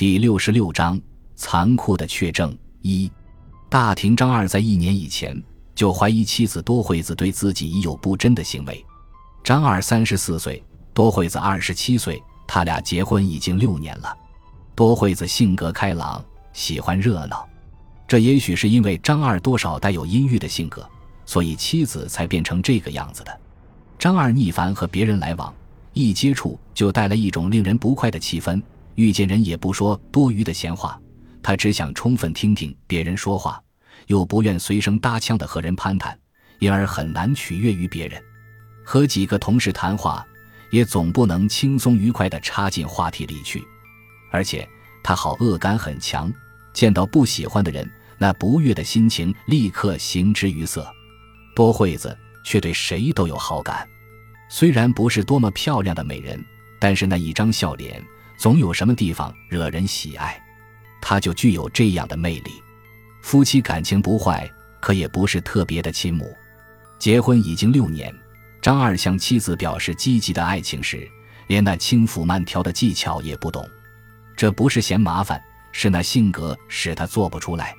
第六十六章残酷的确证一。大庭张二在一年以前就怀疑妻子多惠子对自己已有不贞的行为。张二三十四岁，多惠子二十七岁，他俩结婚已经六年了。多惠子性格开朗，喜欢热闹，这也许是因为张二多少带有阴郁的性格，所以妻子才变成这个样子的。张二逆烦和别人来往，一接触就带来一种令人不快的气氛。遇见人也不说多余的闲话，他只想充分听听别人说话，又不愿随声搭腔的和人攀谈，因而很难取悦于别人。和几个同事谈话，也总不能轻松愉快地插进话题里去。而且他好恶感很强，见到不喜欢的人，那不悦的心情立刻形之于色。多惠子却对谁都有好感，虽然不是多么漂亮的美人，但是那一张笑脸。总有什么地方惹人喜爱，他就具有这样的魅力。夫妻感情不坏，可也不是特别的亲睦。结婚已经六年，张二向妻子表示积极的爱情时，连那轻抚慢挑的技巧也不懂。这不是嫌麻烦，是那性格使他做不出来。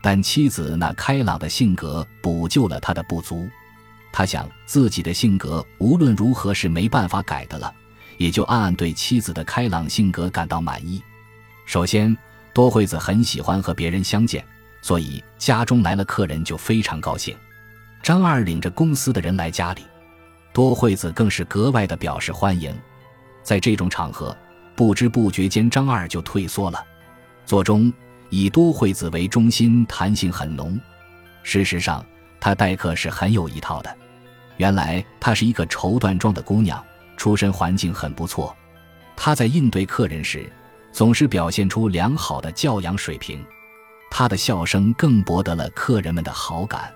但妻子那开朗的性格补救了他的不足。他想自己的性格无论如何是没办法改的了。也就暗暗对妻子的开朗性格感到满意。首先，多惠子很喜欢和别人相见，所以家中来了客人就非常高兴。张二领着公司的人来家里，多惠子更是格外的表示欢迎。在这种场合，不知不觉间张二就退缩了。座中以多惠子为中心，弹性很浓。事实上，他待客是很有一套的。原来她是一个绸缎庄的姑娘。出身环境很不错，他在应对客人时，总是表现出良好的教养水平。他的笑声更博得了客人们的好感。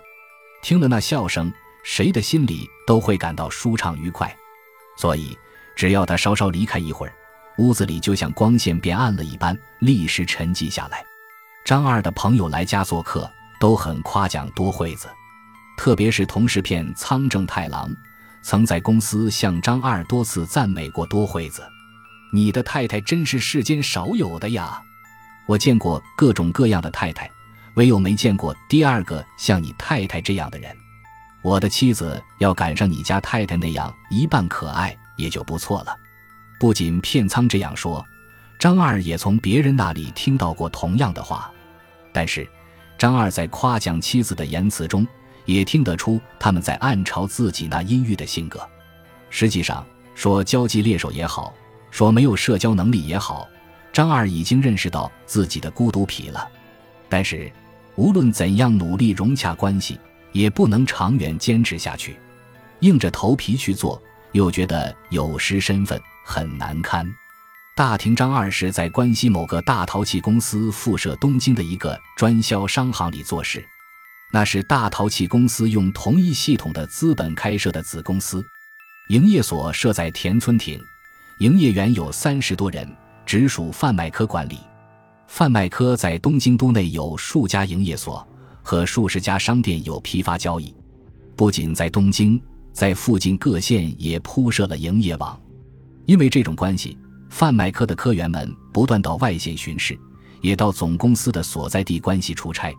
听了那笑声，谁的心里都会感到舒畅愉快。所以，只要他稍稍离开一会儿，屋子里就像光线变暗了一般，立时沉寂下来。张二的朋友来家做客，都很夸奖多惠子，特别是同事片仓正太郎。曾在公司向张二多次赞美过多惠子，你的太太真是世间少有的呀！我见过各种各样的太太，唯有没见过第二个像你太太这样的人。我的妻子要赶上你家太太那样一半可爱也就不错了。不仅片仓这样说，张二也从别人那里听到过同样的话。但是，张二在夸奖妻子的言辞中。也听得出他们在暗嘲自己那阴郁的性格。实际上，说交际猎手也好，说没有社交能力也好，张二已经认识到自己的孤独癖了。但是，无论怎样努力融洽关系，也不能长远坚持下去。硬着头皮去做，又觉得有失身份，很难堪。大庭张二是在关西某个大陶器公司附设东京的一个专销商行里做事。那是大陶器公司用同一系统的资本开设的子公司，营业所设在田村町，营业员有三十多人，直属贩卖科管理。贩卖科在东京都内有数家营业所和数十家商店有批发交易，不仅在东京，在附近各县也铺设了营业网。因为这种关系，贩卖科的科员们不断到外县巡视，也到总公司的所在地关系出差。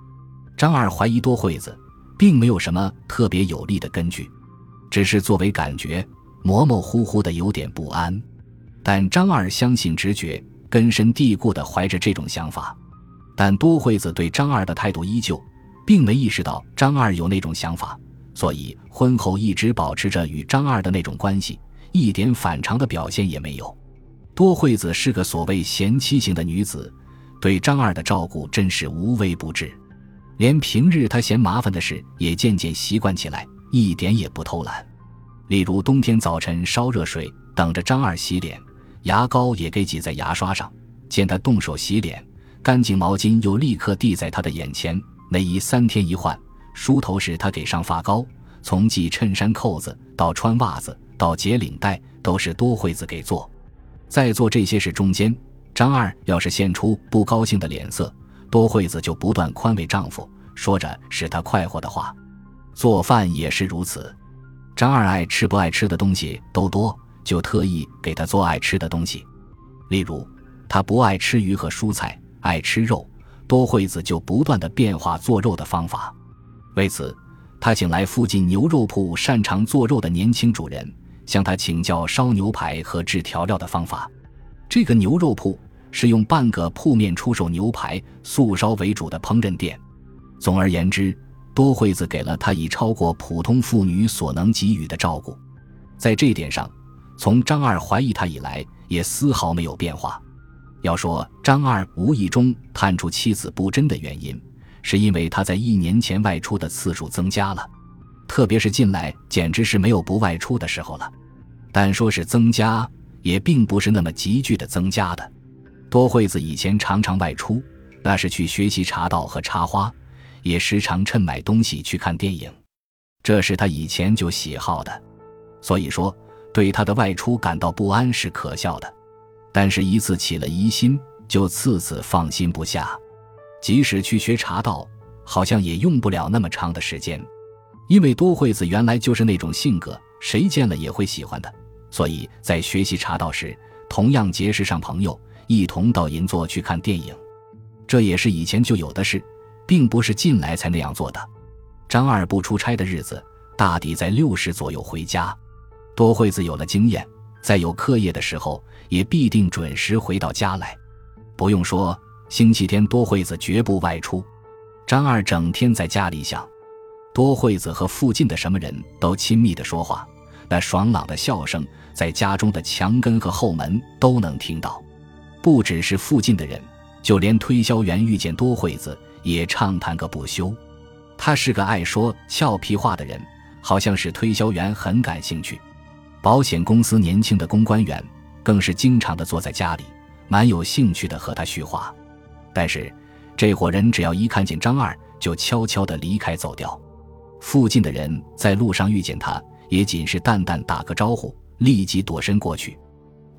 张二怀疑多惠子，并没有什么特别有力的根据，只是作为感觉，模模糊糊的有点不安。但张二相信直觉，根深蒂固的怀着这种想法。但多惠子对张二的态度依旧，并没意识到张二有那种想法，所以婚后一直保持着与张二的那种关系，一点反常的表现也没有。多惠子是个所谓贤妻型的女子，对张二的照顾真是无微不至。连平日他嫌麻烦的事也渐渐习惯起来，一点也不偷懒。例如冬天早晨烧热水等着张二洗脸，牙膏也给挤在牙刷上。见他动手洗脸，干净毛巾又立刻递在他的眼前。内衣三天一换，梳头时他给上发膏。从系衬衫扣子到穿袜子到解领带，都是多惠子给做。在做这些事中间，张二要是现出不高兴的脸色。多惠子就不断宽慰丈夫，说着使他快活的话。做饭也是如此，张二爱吃不爱吃的东西都多，就特意给他做爱吃的东西。例如，他不爱吃鱼和蔬菜，爱吃肉。多惠子就不断的变化做肉的方法。为此，他请来附近牛肉铺擅长做肉的年轻主人，向他请教烧牛排和制调料的方法。这个牛肉铺是用半个铺面出售牛排、素烧为主的烹饪店。总而言之，多惠子给了他以超过普通妇女所能给予的照顾。在这点上，从张二怀疑他以来，也丝毫没有变化。要说张二无意中探出妻子不贞的原因，是因为他在一年前外出的次数增加了，特别是近来简直是没有不外出的时候了。但说是增加，也并不是那么急剧的增加的。多惠子以前常常外出，那是去学习茶道和插花，也时常趁买东西去看电影，这是他以前就喜好的。所以说，对他的外出感到不安是可笑的。但是，一次起了疑心，就次次放心不下。即使去学茶道，好像也用不了那么长的时间，因为多惠子原来就是那种性格，谁见了也会喜欢的。所以在学习茶道时，同样结识上朋友，一同到银座去看电影。这也是以前就有的事，并不是近来才那样做的。张二不出差的日子，大抵在六时左右回家。多惠子有了经验。在有课业的时候，也必定准时回到家来。不用说，星期天多惠子绝不外出。张二整天在家里想，多惠子和附近的什么人都亲密的说话，那爽朗的笑声在家中的墙根和后门都能听到。不只是附近的人，就连推销员遇见多惠子也畅谈个不休。他是个爱说俏皮话的人，好像是推销员很感兴趣。保险公司年轻的公关员更是经常的坐在家里，蛮有兴趣的和他叙话。但是这伙人只要一看见张二，就悄悄的离开走掉。附近的人在路上遇见他，也仅是淡淡打个招呼，立即躲身过去。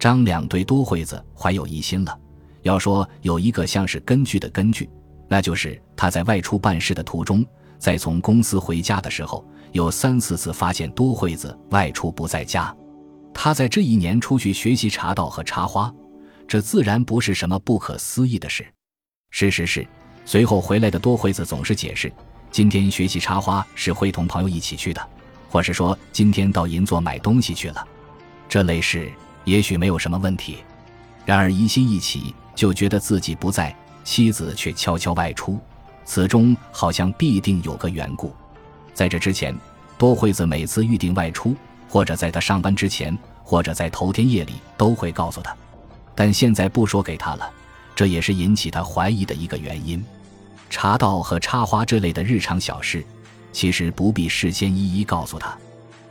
张两对多惠子怀有疑心了。要说有一个像是根据的根据，那就是他在外出办事的途中，在从公司回家的时候。有三四次发现多惠子外出不在家，他在这一年出去学习茶道和插花，这自然不是什么不可思议的事。事实是，随后回来的多惠子总是解释，今天学习插花是会同朋友一起去的，或是说今天到银座买东西去了。这类事也许没有什么问题，然而疑心一起，就觉得自己不在，妻子却悄悄外出，此中好像必定有个缘故。在这之前，多惠子每次预定外出，或者在他上班之前，或者在头天夜里，都会告诉他。但现在不说给他了，这也是引起他怀疑的一个原因。茶道和插花这类的日常小事，其实不必事先一一告诉他。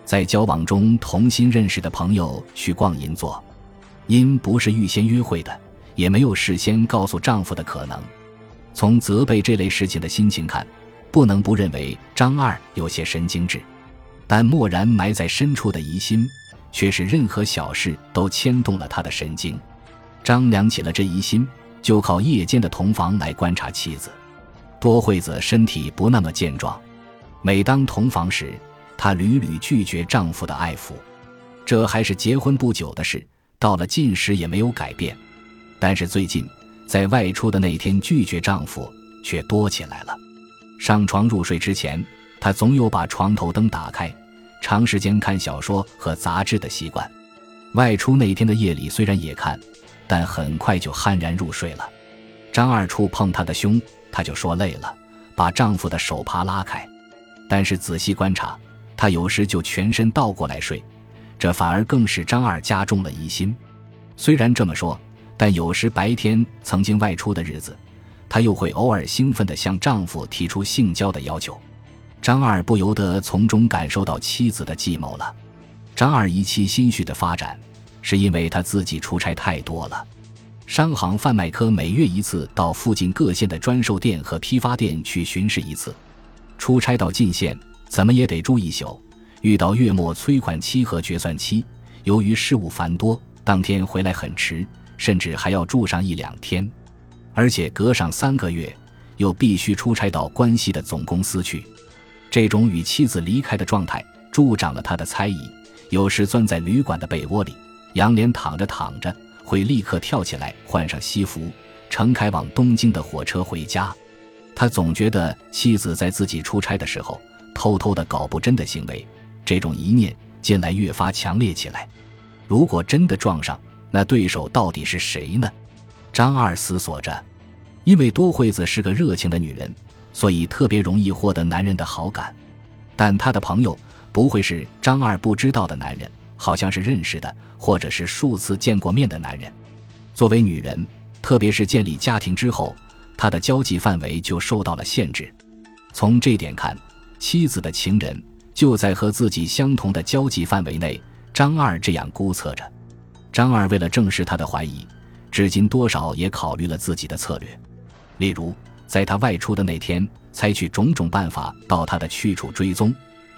在交往中同心认识的朋友去逛银座，因不是预先约会的，也没有事先告诉丈夫的可能。从责备这类事情的心情看。不能不认为张二有些神经质，但默然埋在深处的疑心，却是任何小事都牵动了他的神经。张良起了这疑心，就靠夜间的同房来观察妻子。多惠子身体不那么健壮，每当同房时，她屡屡拒绝丈夫的爱抚。这还是结婚不久的事，到了近时也没有改变。但是最近，在外出的那天拒绝丈夫却多起来了。上床入睡之前，她总有把床头灯打开，长时间看小说和杂志的习惯。外出那天的夜里虽然也看，但很快就酣然入睡了。张二触碰她的胸，她就说累了，把丈夫的手帕拉开。但是仔细观察，她有时就全身倒过来睡，这反而更使张二加重了疑心。虽然这么说，但有时白天曾经外出的日子。她又会偶尔兴奋地向丈夫提出性交的要求，张二不由得从中感受到妻子的计谋了。张二一期心绪的发展，是因为他自己出差太多了。商行贩卖科每月一次到附近各县的专售店和批发店去巡视一次，出差到进县怎么也得住一宿。遇到月末催款期和决算期，由于事务繁多，当天回来很迟，甚至还要住上一两天。而且隔上三个月，又必须出差到关西的总公司去，这种与妻子离开的状态助长了他的猜疑。有时钻在旅馆的被窝里，仰脸躺着躺着，会立刻跳起来换上西服，乘开往东京的火车回家。他总觉得妻子在自己出差的时候偷偷的搞不真的行为，这种疑念近来越发强烈起来。如果真的撞上，那对手到底是谁呢？张二思索着。因为多惠子是个热情的女人，所以特别容易获得男人的好感。但她的朋友不会是张二不知道的男人，好像是认识的，或者是数次见过面的男人。作为女人，特别是建立家庭之后。她的交际范围就受到了限制。从这点看，妻子的情人就在和自己相同的交际范围内。张二这样估测着。张二为了证实他的怀疑，至今多少也考虑了自己的策略。例如，在他外出的那天，采取种种办法到他的去处追踪，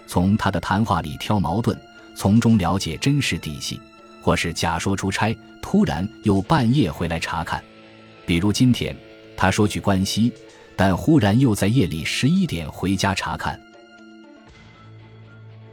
从他的谈话里挑矛盾，从中了解真实底细；或是假说出差，突然又半夜回来查看。比如今天。他说去关西，但忽然又在夜里十一点回家查看。